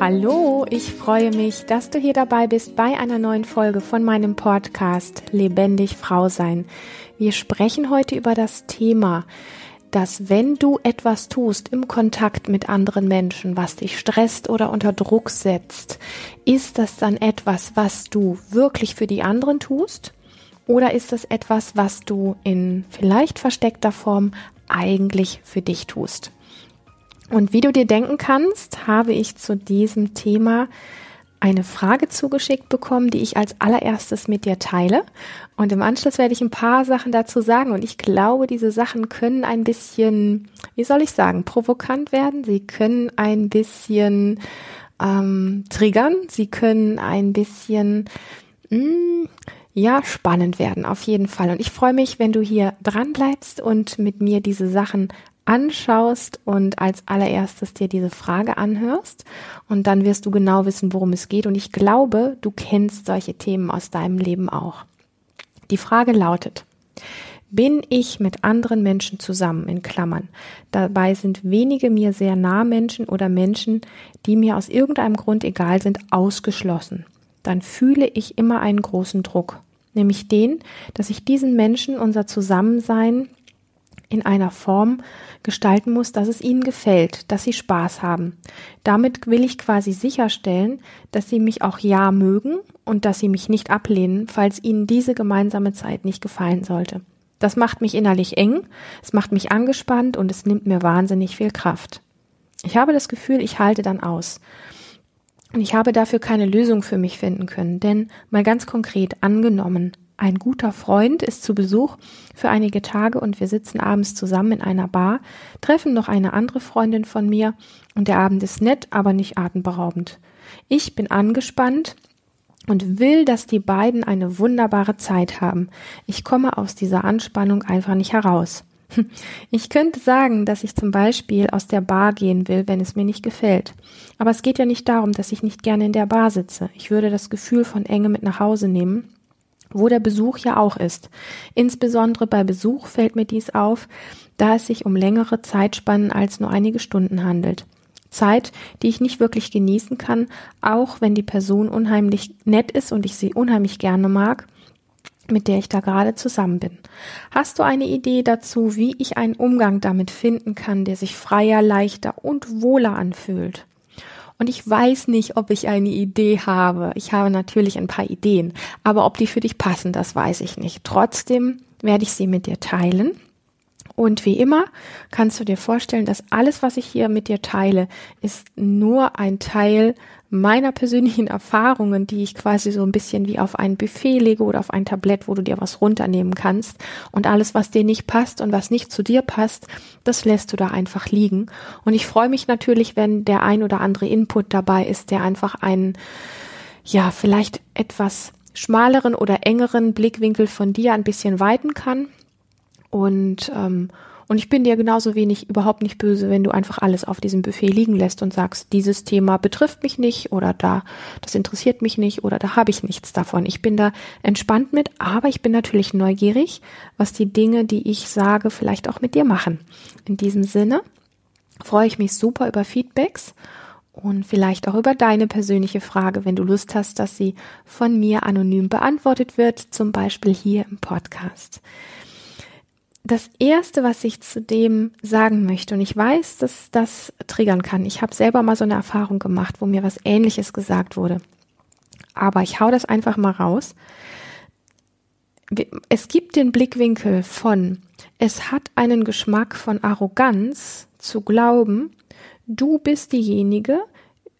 Hallo, ich freue mich, dass du hier dabei bist bei einer neuen Folge von meinem Podcast Lebendig Frau sein. Wir sprechen heute über das Thema, dass wenn du etwas tust im Kontakt mit anderen Menschen, was dich stresst oder unter Druck setzt, ist das dann etwas, was du wirklich für die anderen tust? Oder ist das etwas, was du in vielleicht versteckter Form eigentlich für dich tust? Und wie du dir denken kannst, habe ich zu diesem Thema eine Frage zugeschickt bekommen, die ich als allererstes mit dir teile. Und im Anschluss werde ich ein paar Sachen dazu sagen. Und ich glaube, diese Sachen können ein bisschen, wie soll ich sagen, provokant werden. Sie können ein bisschen ähm, triggern. Sie können ein bisschen, mh, hm, ja, spannend werden, auf jeden Fall. Und ich freue mich, wenn du hier dran bleibst und mit mir diese Sachen anschaust und als allererstes dir diese Frage anhörst und dann wirst du genau wissen, worum es geht und ich glaube, du kennst solche Themen aus deinem Leben auch. Die Frage lautet, bin ich mit anderen Menschen zusammen, in Klammern. Dabei sind wenige mir sehr nah Menschen oder Menschen, die mir aus irgendeinem Grund egal sind, ausgeschlossen. Dann fühle ich immer einen großen Druck, nämlich den, dass ich diesen Menschen unser Zusammensein in einer Form gestalten muss, dass es ihnen gefällt, dass sie Spaß haben. Damit will ich quasi sicherstellen, dass sie mich auch ja mögen und dass sie mich nicht ablehnen, falls ihnen diese gemeinsame Zeit nicht gefallen sollte. Das macht mich innerlich eng, es macht mich angespannt und es nimmt mir wahnsinnig viel Kraft. Ich habe das Gefühl, ich halte dann aus. Und ich habe dafür keine Lösung für mich finden können, denn mal ganz konkret angenommen, ein guter Freund ist zu Besuch für einige Tage und wir sitzen abends zusammen in einer Bar, treffen noch eine andere Freundin von mir und der Abend ist nett, aber nicht atemberaubend. Ich bin angespannt und will, dass die beiden eine wunderbare Zeit haben. Ich komme aus dieser Anspannung einfach nicht heraus. Ich könnte sagen, dass ich zum Beispiel aus der Bar gehen will, wenn es mir nicht gefällt. Aber es geht ja nicht darum, dass ich nicht gerne in der Bar sitze. Ich würde das Gefühl von Enge mit nach Hause nehmen wo der Besuch ja auch ist. Insbesondere bei Besuch fällt mir dies auf, da es sich um längere Zeitspannen als nur einige Stunden handelt. Zeit, die ich nicht wirklich genießen kann, auch wenn die Person unheimlich nett ist und ich sie unheimlich gerne mag, mit der ich da gerade zusammen bin. Hast du eine Idee dazu, wie ich einen Umgang damit finden kann, der sich freier, leichter und wohler anfühlt? Und ich weiß nicht, ob ich eine Idee habe. Ich habe natürlich ein paar Ideen, aber ob die für dich passen, das weiß ich nicht. Trotzdem werde ich sie mit dir teilen. Und wie immer kannst du dir vorstellen, dass alles, was ich hier mit dir teile, ist nur ein Teil meiner persönlichen Erfahrungen, die ich quasi so ein bisschen wie auf ein Buffet lege oder auf ein Tablett, wo du dir was runternehmen kannst. Und alles, was dir nicht passt und was nicht zu dir passt, das lässt du da einfach liegen. Und ich freue mich natürlich, wenn der ein oder andere Input dabei ist, der einfach einen, ja, vielleicht etwas schmaleren oder engeren Blickwinkel von dir ein bisschen weiten kann. Und ähm, und ich bin dir genauso wenig überhaupt nicht böse, wenn du einfach alles auf diesem Buffet liegen lässt und sagst, dieses Thema betrifft mich nicht oder da, das interessiert mich nicht oder da habe ich nichts davon. Ich bin da entspannt mit, aber ich bin natürlich neugierig, was die Dinge, die ich sage, vielleicht auch mit dir machen. In diesem Sinne freue ich mich super über Feedbacks und vielleicht auch über deine persönliche Frage, wenn du Lust hast, dass sie von mir anonym beantwortet wird, zum Beispiel hier im Podcast das erste, was ich zu dem sagen möchte, und ich weiß, dass das triggern kann. Ich habe selber mal so eine Erfahrung gemacht, wo mir was ähnliches gesagt wurde. Aber ich hau das einfach mal raus. Es gibt den Blickwinkel von, es hat einen Geschmack von Arroganz zu glauben, du bist diejenige,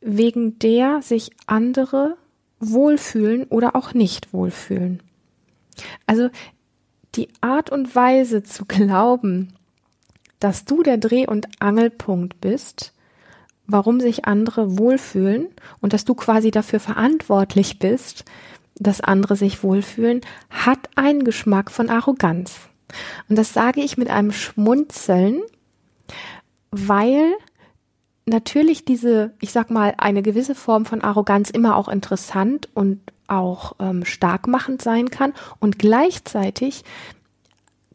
wegen der sich andere wohlfühlen oder auch nicht wohlfühlen. Also die Art und Weise zu glauben, dass du der Dreh- und Angelpunkt bist, warum sich andere wohlfühlen und dass du quasi dafür verantwortlich bist, dass andere sich wohlfühlen, hat einen Geschmack von Arroganz. Und das sage ich mit einem Schmunzeln, weil natürlich diese, ich sag mal, eine gewisse Form von Arroganz immer auch interessant und auch ähm, starkmachend sein kann und gleichzeitig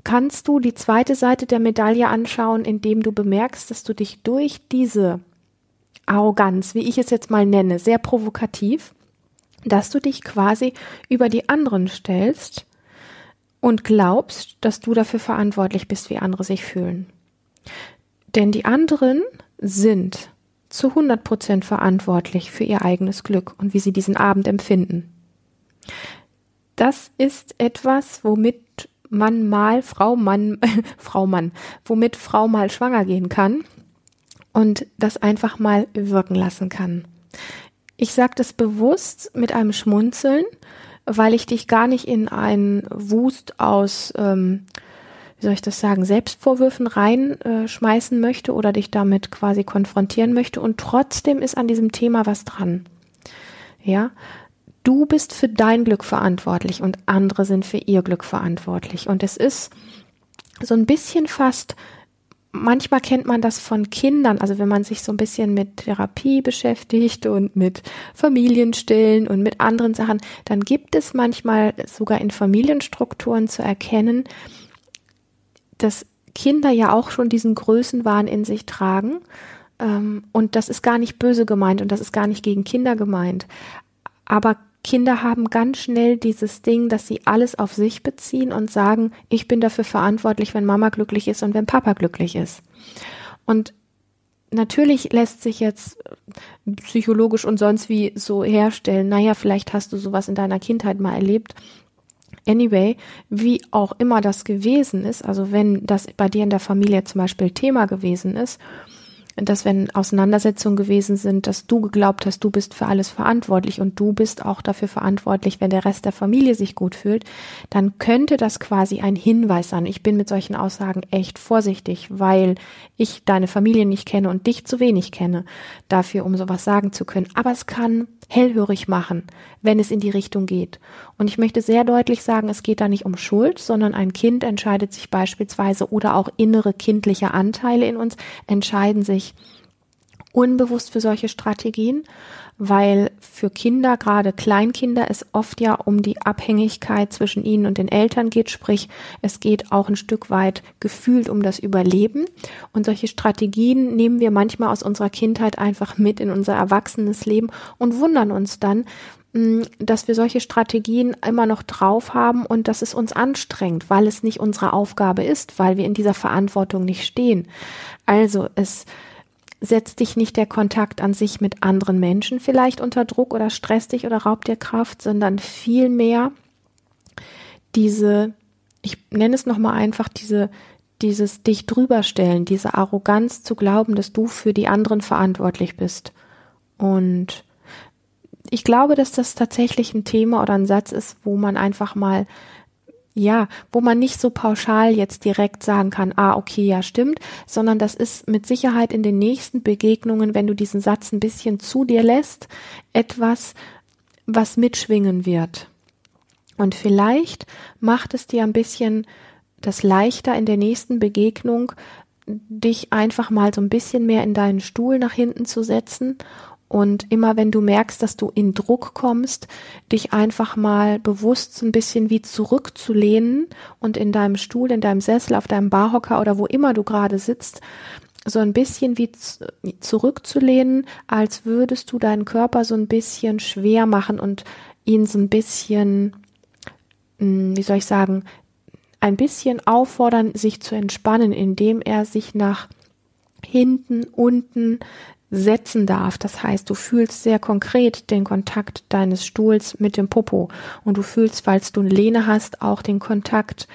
kannst du die zweite Seite der Medaille anschauen, indem du bemerkst, dass du dich durch diese Arroganz, wie ich es jetzt mal nenne, sehr provokativ, dass du dich quasi über die anderen stellst und glaubst, dass du dafür verantwortlich bist, wie andere sich fühlen. Denn die anderen sind zu 100 Prozent verantwortlich für ihr eigenes Glück und wie sie diesen Abend empfinden. Das ist etwas, womit man mal Frau Mann, Frau Mann, womit Frau mal schwanger gehen kann und das einfach mal wirken lassen kann. Ich sage das bewusst mit einem Schmunzeln, weil ich dich gar nicht in einen Wust aus, ähm, wie soll ich das sagen, Selbstvorwürfen reinschmeißen äh, möchte oder dich damit quasi konfrontieren möchte. Und trotzdem ist an diesem Thema was dran. Ja, du bist für dein Glück verantwortlich und andere sind für ihr Glück verantwortlich. Und es ist so ein bisschen fast manchmal kennt man das von Kindern, also wenn man sich so ein bisschen mit Therapie beschäftigt und mit Familienstillen und mit anderen Sachen, dann gibt es manchmal sogar in Familienstrukturen zu erkennen, dass Kinder ja auch schon diesen Größenwahn in sich tragen. Ähm, und das ist gar nicht böse gemeint und das ist gar nicht gegen Kinder gemeint. Aber Kinder haben ganz schnell dieses Ding, dass sie alles auf sich beziehen und sagen, ich bin dafür verantwortlich, wenn Mama glücklich ist und wenn Papa glücklich ist. Und natürlich lässt sich jetzt psychologisch und sonst wie so herstellen, naja, vielleicht hast du sowas in deiner Kindheit mal erlebt. Anyway, wie auch immer das gewesen ist, also wenn das bei dir in der Familie zum Beispiel Thema gewesen ist, dass wenn Auseinandersetzungen gewesen sind, dass du geglaubt hast, du bist für alles verantwortlich und du bist auch dafür verantwortlich, wenn der Rest der Familie sich gut fühlt, dann könnte das quasi ein Hinweis sein. Ich bin mit solchen Aussagen echt vorsichtig, weil ich deine Familie nicht kenne und dich zu wenig kenne, dafür, um sowas sagen zu können. Aber es kann hellhörig machen, wenn es in die Richtung geht. Und ich möchte sehr deutlich sagen, es geht da nicht um Schuld, sondern ein Kind entscheidet sich beispielsweise oder auch innere kindliche Anteile in uns entscheiden sich unbewusst für solche Strategien, weil für Kinder, gerade Kleinkinder, es oft ja um die Abhängigkeit zwischen ihnen und den Eltern geht, sprich es geht auch ein Stück weit gefühlt um das Überleben. Und solche Strategien nehmen wir manchmal aus unserer Kindheit einfach mit in unser erwachsenes Leben und wundern uns dann, dass wir solche Strategien immer noch drauf haben und dass es uns anstrengt, weil es nicht unsere Aufgabe ist, weil wir in dieser Verantwortung nicht stehen. Also es setzt dich nicht der Kontakt an sich mit anderen Menschen vielleicht unter Druck oder stresst dich oder raubt dir Kraft, sondern vielmehr diese, ich nenne es nochmal einfach, diese, dieses dich drüberstellen, diese Arroganz zu glauben, dass du für die anderen verantwortlich bist. Und ich glaube, dass das tatsächlich ein Thema oder ein Satz ist, wo man einfach mal ja, wo man nicht so pauschal jetzt direkt sagen kann, ah, okay, ja, stimmt, sondern das ist mit Sicherheit in den nächsten Begegnungen, wenn du diesen Satz ein bisschen zu dir lässt, etwas, was mitschwingen wird. Und vielleicht macht es dir ein bisschen das leichter in der nächsten Begegnung, dich einfach mal so ein bisschen mehr in deinen Stuhl nach hinten zu setzen und immer wenn du merkst, dass du in Druck kommst, dich einfach mal bewusst so ein bisschen wie zurückzulehnen und in deinem Stuhl, in deinem Sessel, auf deinem Barhocker oder wo immer du gerade sitzt, so ein bisschen wie zurückzulehnen, als würdest du deinen Körper so ein bisschen schwer machen und ihn so ein bisschen, hm, wie soll ich sagen, ein bisschen auffordern, sich zu entspannen, indem er sich nach hinten, unten, setzen darf. Das heißt, du fühlst sehr konkret den Kontakt deines Stuhls mit dem Popo. Und du fühlst, falls du eine Lehne hast, auch den Kontakt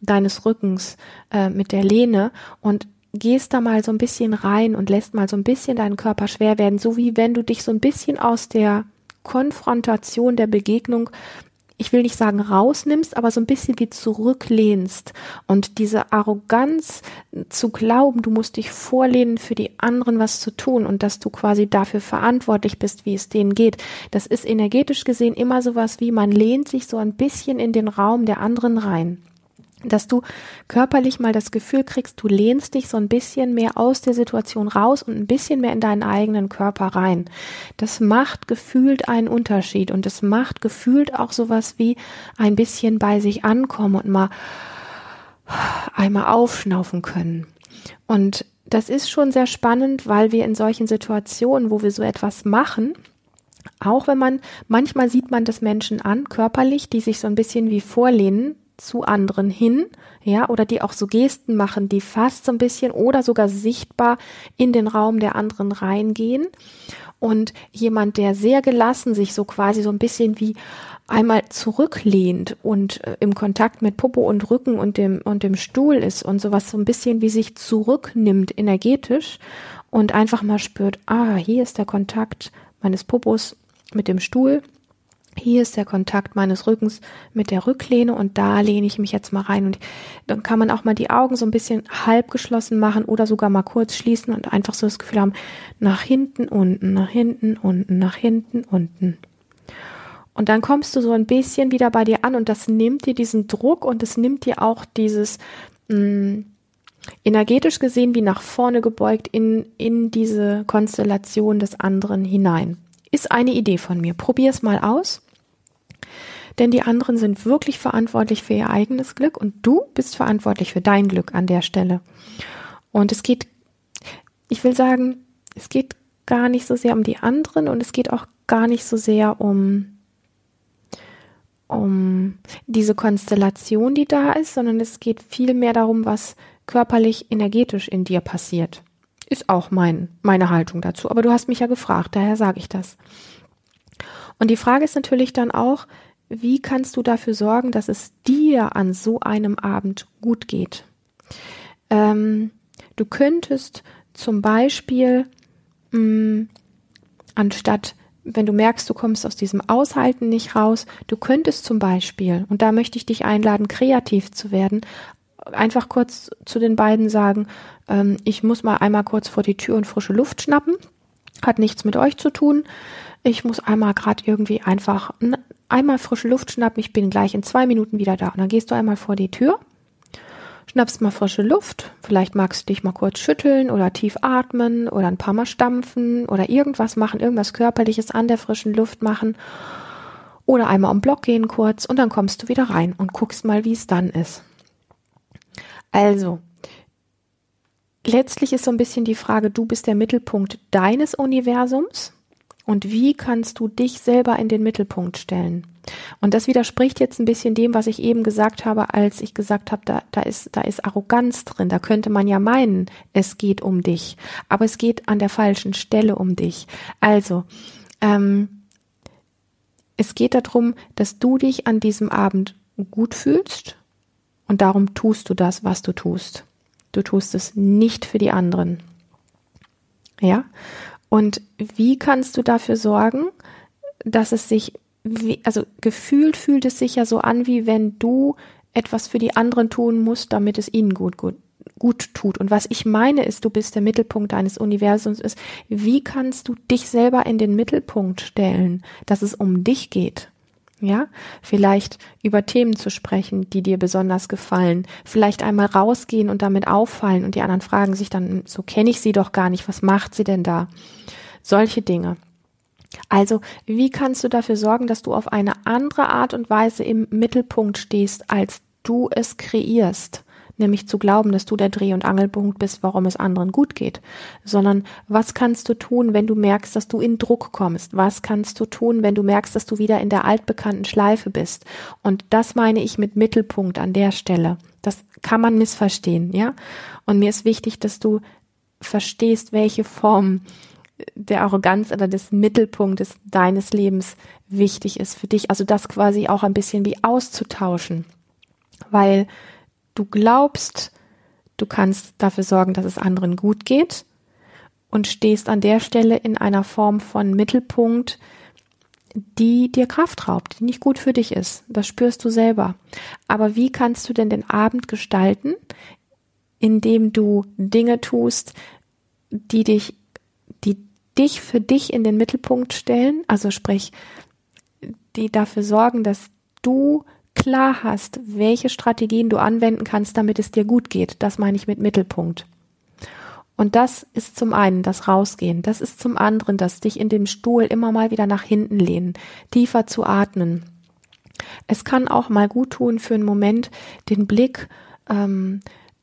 deines Rückens äh, mit der Lehne. Und gehst da mal so ein bisschen rein und lässt mal so ein bisschen deinen Körper schwer werden, so wie wenn du dich so ein bisschen aus der Konfrontation der Begegnung ich will nicht sagen rausnimmst, aber so ein bisschen wie zurücklehnst und diese Arroganz zu glauben, du musst dich vorlehnen, für die anderen was zu tun und dass du quasi dafür verantwortlich bist, wie es denen geht. Das ist energetisch gesehen immer sowas wie, man lehnt sich so ein bisschen in den Raum der anderen rein dass du körperlich mal das Gefühl kriegst, du lehnst dich so ein bisschen mehr aus der Situation raus und ein bisschen mehr in deinen eigenen Körper rein. Das macht gefühlt einen Unterschied und es macht gefühlt auch sowas wie ein bisschen bei sich ankommen und mal einmal aufschnaufen können. Und das ist schon sehr spannend, weil wir in solchen Situationen, wo wir so etwas machen, auch wenn man, manchmal sieht man das Menschen an, körperlich, die sich so ein bisschen wie vorlehnen zu anderen hin, ja, oder die auch so Gesten machen, die fast so ein bisschen oder sogar sichtbar in den Raum der anderen reingehen. Und jemand, der sehr gelassen sich so quasi so ein bisschen wie einmal zurücklehnt und äh, im Kontakt mit Popo und Rücken und dem, und dem Stuhl ist und sowas so ein bisschen wie sich zurücknimmt energetisch und einfach mal spürt, ah, hier ist der Kontakt meines Popos mit dem Stuhl. Hier ist der Kontakt meines Rückens mit der Rücklehne und da lehne ich mich jetzt mal rein und dann kann man auch mal die Augen so ein bisschen halb geschlossen machen oder sogar mal kurz schließen und einfach so das Gefühl haben, nach hinten, unten, nach hinten, unten, nach hinten, unten. Und dann kommst du so ein bisschen wieder bei dir an und das nimmt dir diesen Druck und es nimmt dir auch dieses mh, mm, energetisch gesehen wie nach vorne gebeugt in, in diese Konstellation des anderen hinein. Ist eine Idee von mir. Probier es mal aus. Denn die anderen sind wirklich verantwortlich für ihr eigenes Glück und du bist verantwortlich für dein Glück an der Stelle. Und es geht, ich will sagen, es geht gar nicht so sehr um die anderen und es geht auch gar nicht so sehr um um diese Konstellation, die da ist, sondern es geht viel mehr darum, was körperlich, energetisch in dir passiert. Ist auch mein, meine Haltung dazu. Aber du hast mich ja gefragt, daher sage ich das. Und die Frage ist natürlich dann auch, wie kannst du dafür sorgen, dass es dir an so einem Abend gut geht? Ähm, du könntest zum Beispiel mh, mm, anstatt wenn du merkst, du kommst aus diesem Aushalten nicht raus, du könntest zum Beispiel, und da möchte ich dich einladen, kreativ zu werden, einfach kurz zu den beiden sagen, ähm, ich muss mal einmal kurz vor die Tür und frische Luft schnappen, hat nichts mit euch zu tun. Ich muss einmal gerade irgendwie einfach einmal frische Luft schnappen, ich bin gleich in zwei Minuten wieder da. Und dann gehst du einmal vor die Tür schnappst mal frische Luft, vielleicht magst du dich mal kurz schütteln oder tief atmen oder ein paar Mal stampfen oder irgendwas machen, irgendwas körperliches an der frischen Luft machen oder einmal um Block gehen kurz und dann kommst du wieder rein und guckst mal, wie es dann ist. Also, letztlich ist so ein bisschen die Frage, du bist der Mittelpunkt deines Universums und wie kannst du dich selber in den Mittelpunkt stellen? Und das widerspricht jetzt ein bisschen dem, was ich eben gesagt habe, als ich gesagt habe, da, da, ist, da ist Arroganz drin. Da könnte man ja meinen, es geht um dich. Aber es geht an der falschen Stelle um dich. Also, ähm, es geht darum, dass du dich an diesem Abend gut fühlst und darum tust du das, was du tust. Du tust es nicht für die anderen. Ja? Und wie kannst du dafür sorgen, dass es sich, wie, also gefühlt fühlt es sich ja so an, wie wenn du etwas für die anderen tun musst, damit es ihnen gut, gut, gut tut. Und was ich meine ist, du bist der Mittelpunkt deines Universums ist, wie kannst du dich selber in den Mittelpunkt stellen, dass es um dich geht? Ja, vielleicht über Themen zu sprechen, die dir besonders gefallen. Vielleicht einmal rausgehen und damit auffallen und die anderen fragen sich dann, so kenne ich sie doch gar nicht, was macht sie denn da? Solche Dinge. Also, wie kannst du dafür sorgen, dass du auf eine andere Art und Weise im Mittelpunkt stehst, als du es kreierst? Nämlich zu glauben, dass du der Dreh- und Angelpunkt bist, warum es anderen gut geht, sondern was kannst du tun, wenn du merkst, dass du in Druck kommst? Was kannst du tun, wenn du merkst, dass du wieder in der altbekannten Schleife bist? Und das meine ich mit Mittelpunkt an der Stelle. Das kann man missverstehen, ja? Und mir ist wichtig, dass du verstehst, welche Form der Arroganz oder des Mittelpunktes deines Lebens wichtig ist für dich. Also das quasi auch ein bisschen wie auszutauschen. Weil du glaubst, du kannst dafür sorgen, dass es anderen gut geht und stehst an der Stelle in einer Form von Mittelpunkt, die dir Kraft raubt, die nicht gut für dich ist. Das spürst du selber. Aber wie kannst du denn den Abend gestalten, indem du Dinge tust, die dich, die dich für dich in den Mittelpunkt stellen, also sprich, die dafür sorgen, dass du klar hast, welche Strategien du anwenden kannst, damit es dir gut geht. Das meine ich mit Mittelpunkt. Und das ist zum einen das Rausgehen. Das ist zum anderen das dich in dem Stuhl immer mal wieder nach hinten lehnen, tiefer zu atmen. Es kann auch mal gut tun für einen Moment, den Blick, ähm,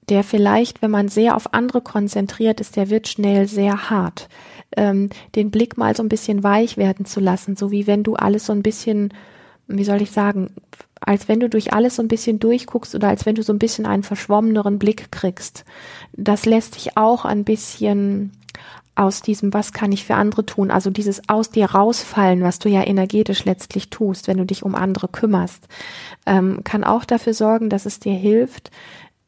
der vielleicht, wenn man sehr auf andere konzentriert ist, der wird schnell sehr hart. Ähm, den Blick mal so ein bisschen weich werden zu lassen, so wie wenn du alles so ein bisschen, wie soll ich sagen, als wenn du durch alles so ein bisschen durchguckst oder als wenn du so ein bisschen einen verschwommeneren Blick kriegst. Das lässt dich auch ein bisschen aus diesem, was kann ich für andere tun, also dieses aus dir rausfallen, was du ja energetisch letztlich tust, wenn du dich um andere kümmerst, ähm, kann auch dafür sorgen, dass es dir hilft,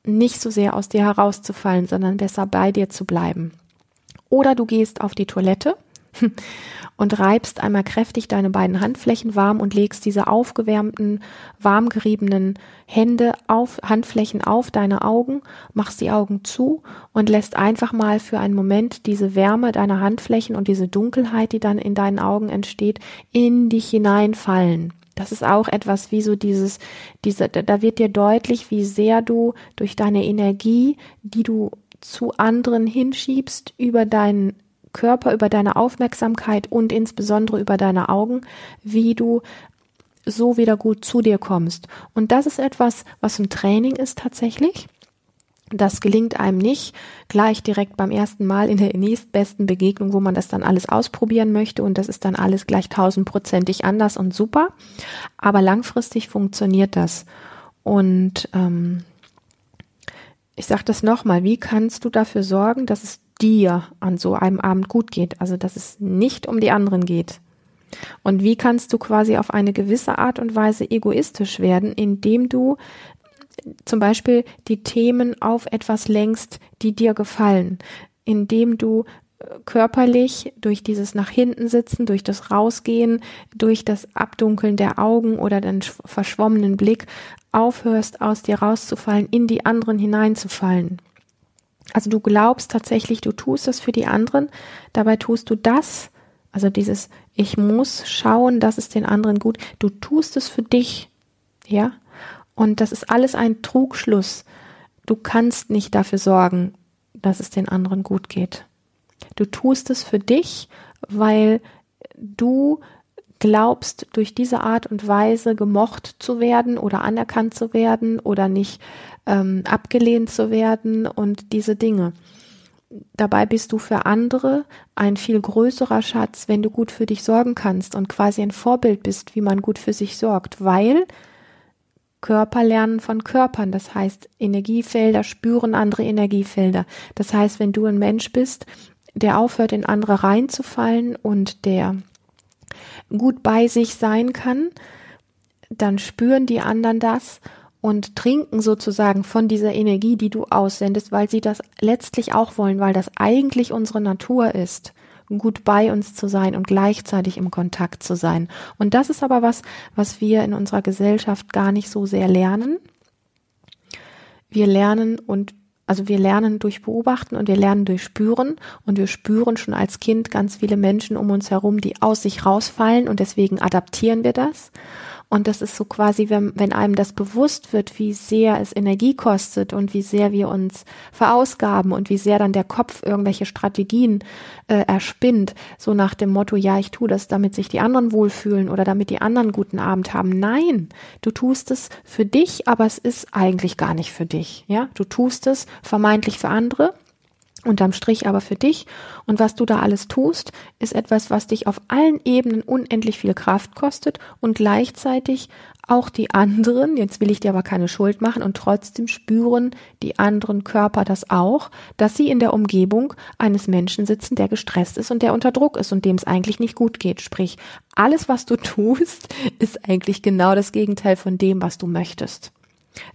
nicht so sehr aus dir herauszufallen, sondern besser bei dir zu bleiben. Oder du gehst auf die Toilette und reibst einmal kräftig deine beiden Handflächen warm und legst diese aufgewärmten, warm geriebenen Hände auf, Handflächen auf deine Augen, machst die Augen zu und lässt einfach mal für einen Moment diese Wärme deiner Handflächen und diese Dunkelheit, die dann in deinen Augen entsteht, in dich hineinfallen. Das ist auch etwas wie so dieses, diese, da wird dir deutlich, wie sehr du durch deine Energie, die du zu anderen hinschiebst, über deinen Körper, über deine Aufmerksamkeit und insbesondere über deine Augen, wie du so wieder gut zu dir kommst. Und das ist etwas, was ein Training ist tatsächlich. Das gelingt einem nicht gleich direkt beim ersten Mal in der nächstbesten Begegnung, wo man das dann alles ausprobieren möchte und das ist dann alles gleich tausendprozentig anders und super. Aber langfristig funktioniert das. Und ähm, ich sage das nochmal, wie kannst du dafür sorgen, dass es dir an so einem Abend gut geht, also dass es nicht um die anderen geht. Und wie kannst du quasi auf eine gewisse Art und Weise egoistisch werden, indem du zum Beispiel die Themen auf etwas lenkst, die dir gefallen, indem du äh, körperlich durch dieses nach hinten sitzen, durch das Rausgehen, durch das Abdunkeln der Augen oder den verschwommenen Blick aufhörst, aus dir rauszufallen, in die anderen hineinzufallen. Also du glaubst tatsächlich, du tust es für die anderen, dabei tust du das, also dieses ich muss schauen, dass es den anderen gut, du tust es für dich, ja? Und das ist alles ein Trugschluss. Du kannst nicht dafür sorgen, dass es den anderen gut geht. Du tust es für dich, weil du glaubst, durch diese Art und Weise gemocht zu werden oder anerkannt zu werden oder nicht ähm, abgelehnt zu werden und diese Dinge. Dabei bist du für andere ein viel größerer Schatz, wenn du gut für dich sorgen kannst und quasi ein Vorbild bist, wie man gut für sich sorgt, weil Körper lernen von Körpern. Das heißt, Energiefelder spüren andere Energiefelder. Das heißt, wenn du ein Mensch bist, der aufhört, in andere reinzufallen und der gut bei sich sein kann, dann spüren die anderen das und trinken sozusagen von dieser Energie, die du aussendest, weil sie das letztlich auch wollen, weil das eigentlich unsere Natur ist, gut bei uns zu sein und gleichzeitig im Kontakt zu sein. Und das ist aber was, was wir in unserer Gesellschaft gar nicht so sehr lernen. Wir lernen und also wir lernen durch Beobachten und wir lernen durch Spüren und wir spüren schon als Kind ganz viele Menschen um uns herum, die aus sich rausfallen und deswegen adaptieren wir das. Und das ist so quasi, wenn, wenn einem das bewusst wird, wie sehr es Energie kostet und wie sehr wir uns verausgaben und wie sehr dann der Kopf irgendwelche Strategien äh, erspinnt, so nach dem Motto, ja, ich tue das, damit sich die anderen wohlfühlen oder damit die anderen guten Abend haben. Nein, du tust es für dich, aber es ist eigentlich gar nicht für dich. Ja, du tust es vermeintlich für andere unterm Strich aber für dich. Und was du da alles tust, ist etwas, was dich auf allen Ebenen unendlich viel Kraft kostet und gleichzeitig auch die anderen, jetzt will ich dir aber keine Schuld machen und trotzdem spüren die anderen Körper das auch, dass sie in der Umgebung eines Menschen sitzen, der gestresst ist und der unter Druck ist und dem es eigentlich nicht gut geht. Sprich, alles, was du tust, ist eigentlich genau das Gegenteil von dem, was du möchtest.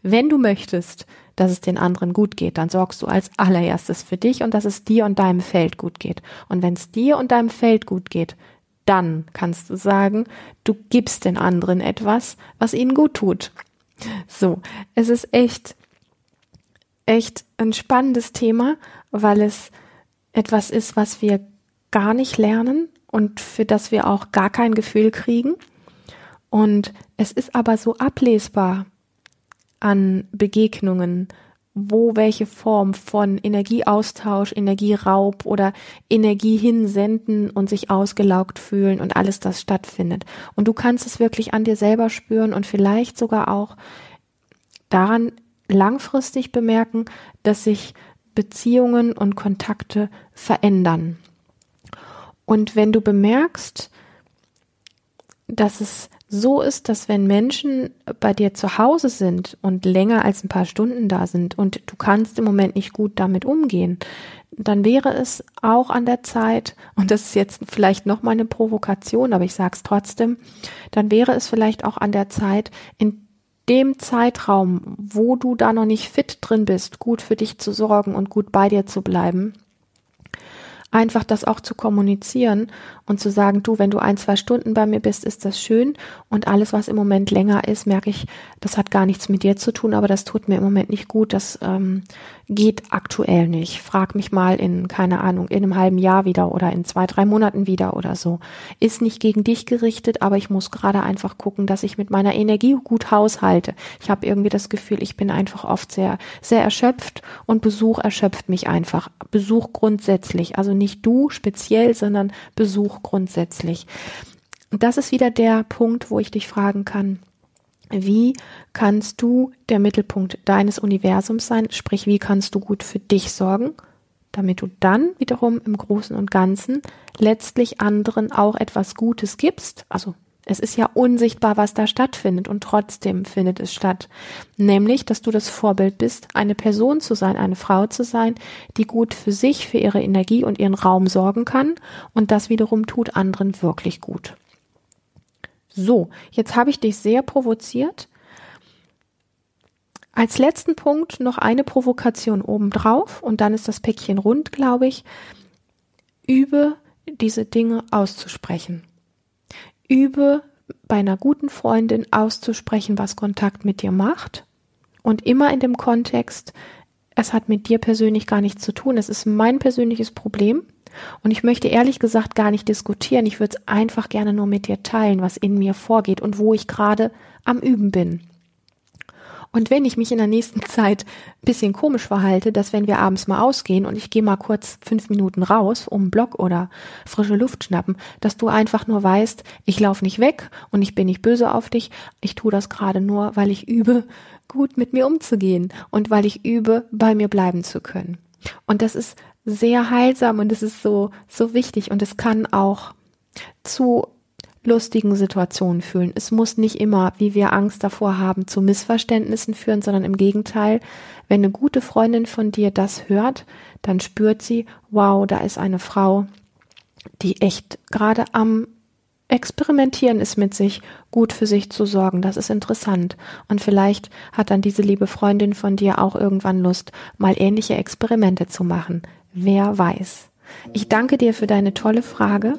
Wenn du möchtest, dass es den anderen gut geht, dann sorgst du als allererstes für dich und dass es dir und deinem Feld gut geht. Und wenn es dir und deinem Feld gut geht, dann kannst du sagen, du gibst den anderen etwas, was ihnen gut tut. So, es ist echt, echt ein spannendes Thema, weil es etwas ist, was wir gar nicht lernen und für das wir auch gar kein Gefühl kriegen. Und es ist aber so ablesbar an Begegnungen, wo welche Form von Energieaustausch, Energieraub oder Energie hinsenden und sich ausgelaugt fühlen und alles das stattfindet. Und du kannst es wirklich an dir selber spüren und vielleicht sogar auch daran, langfristig bemerken, dass sich Beziehungen und Kontakte verändern. Und wenn du bemerkst, dass es so ist, dass wenn Menschen bei dir zu Hause sind und länger als ein paar Stunden da sind und du kannst im Moment nicht gut damit umgehen, dann wäre es auch an der Zeit, und das ist jetzt vielleicht nochmal eine Provokation, aber ich sage es trotzdem, dann wäre es vielleicht auch an der Zeit, in dem Zeitraum, wo du da noch nicht fit drin bist, gut für dich zu sorgen und gut bei dir zu bleiben einfach das auch zu kommunizieren und zu sagen, du, wenn du ein, zwei Stunden bei mir bist, ist das schön. Und alles, was im Moment länger ist, merke ich, das hat gar nichts mit dir zu tun, aber das tut mir im Moment nicht gut, das ähm, geht aktuell nicht. Frag mich mal in, keine Ahnung, in einem halben Jahr wieder oder in zwei, drei Monaten wieder oder so. Ist nicht gegen dich gerichtet, aber ich muss gerade einfach gucken, dass ich mit meiner Energie gut haushalte. Ich habe irgendwie das Gefühl, ich bin einfach oft sehr, sehr erschöpft und Besuch erschöpft mich einfach. Besuch grundsätzlich, also nicht du speziell, sondern Besuch grundsätzlich. Und das ist wieder der Punkt, wo ich dich fragen kann, wie kannst du der Mittelpunkt deines Universums sein? Sprich, wie kannst du gut für dich sorgen, damit du dann wiederum im Großen und Ganzen letztlich anderen auch etwas Gutes gibst? Also es ist ja unsichtbar, was da stattfindet und trotzdem findet es statt. Nämlich, dass du das Vorbild bist, eine Person zu sein, eine Frau zu sein, die gut für sich, für ihre Energie und ihren Raum sorgen kann und das wiederum tut anderen wirklich gut. So, jetzt habe ich dich sehr provoziert. Als letzten Punkt noch eine Provokation obendrauf und dann ist das Päckchen rund, glaube ich. Übe diese Dinge auszusprechen. Übe bei einer guten Freundin auszusprechen, was Kontakt mit dir macht. Und immer in dem Kontext, es hat mit dir persönlich gar nichts zu tun. Es ist mein persönliches Problem. Und ich möchte ehrlich gesagt gar nicht diskutieren. Ich würde es einfach gerne nur mit dir teilen, was in mir vorgeht und wo ich gerade am Üben bin. Und wenn ich mich in der nächsten Zeit ein bisschen komisch verhalte, dass wenn wir abends mal ausgehen und ich gehe mal kurz fünf Minuten raus, um einen Block oder frische Luft schnappen, dass du einfach nur weißt, ich laufe nicht weg und ich bin nicht böse auf dich. Ich tue das gerade nur, weil ich übe, gut mit mir umzugehen und weil ich übe, bei mir bleiben zu können. Und das ist sehr heilsam und es ist so, so wichtig und es kann auch zu lustigen Situationen fühlen. Es muss nicht immer, wie wir Angst davor haben, zu Missverständnissen führen, sondern im Gegenteil, wenn eine gute Freundin von dir das hört, dann spürt sie, wow, da ist eine Frau, die echt gerade am Experimentieren ist mit sich, gut für sich zu sorgen. Das ist interessant. Und vielleicht hat dann diese liebe Freundin von dir auch irgendwann Lust, mal ähnliche Experimente zu machen. Wer weiß. Ich danke dir für deine tolle Frage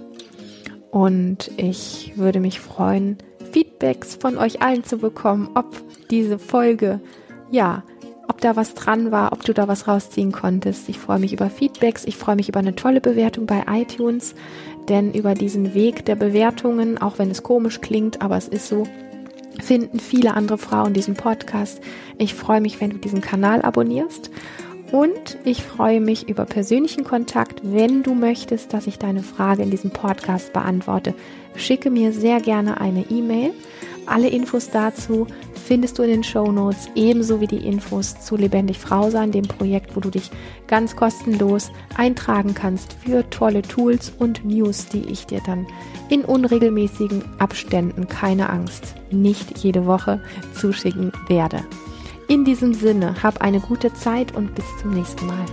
und ich würde mich freuen, Feedbacks von euch allen zu bekommen, ob diese Folge, ja, ob da was dran war, ob du da was rausziehen konntest. Ich freue mich über Feedbacks, ich freue mich über eine tolle Bewertung bei iTunes, denn über diesen Weg der Bewertungen, auch wenn es komisch klingt, aber es ist so, finden viele andere Frauen diesen Podcast. Ich freue mich, wenn du diesen Kanal abonnierst und ich freue mich über persönlichen Kontakt. Wenn du möchtest, dass ich deine Frage in diesem Podcast beantworte, schicke mir sehr gerne eine E-Mail. Alle Infos dazu findest du in den Show Notes, ebenso wie die Infos zu Lebendig Frau sein, dem Projekt, wo du dich ganz kostenlos eintragen kannst für tolle Tools und News, die ich dir dann in unregelmäßigen Abständen, keine Angst, nicht jede Woche zuschicken werde. In diesem Sinne, hab eine gute Zeit und bis zum nächsten Mal.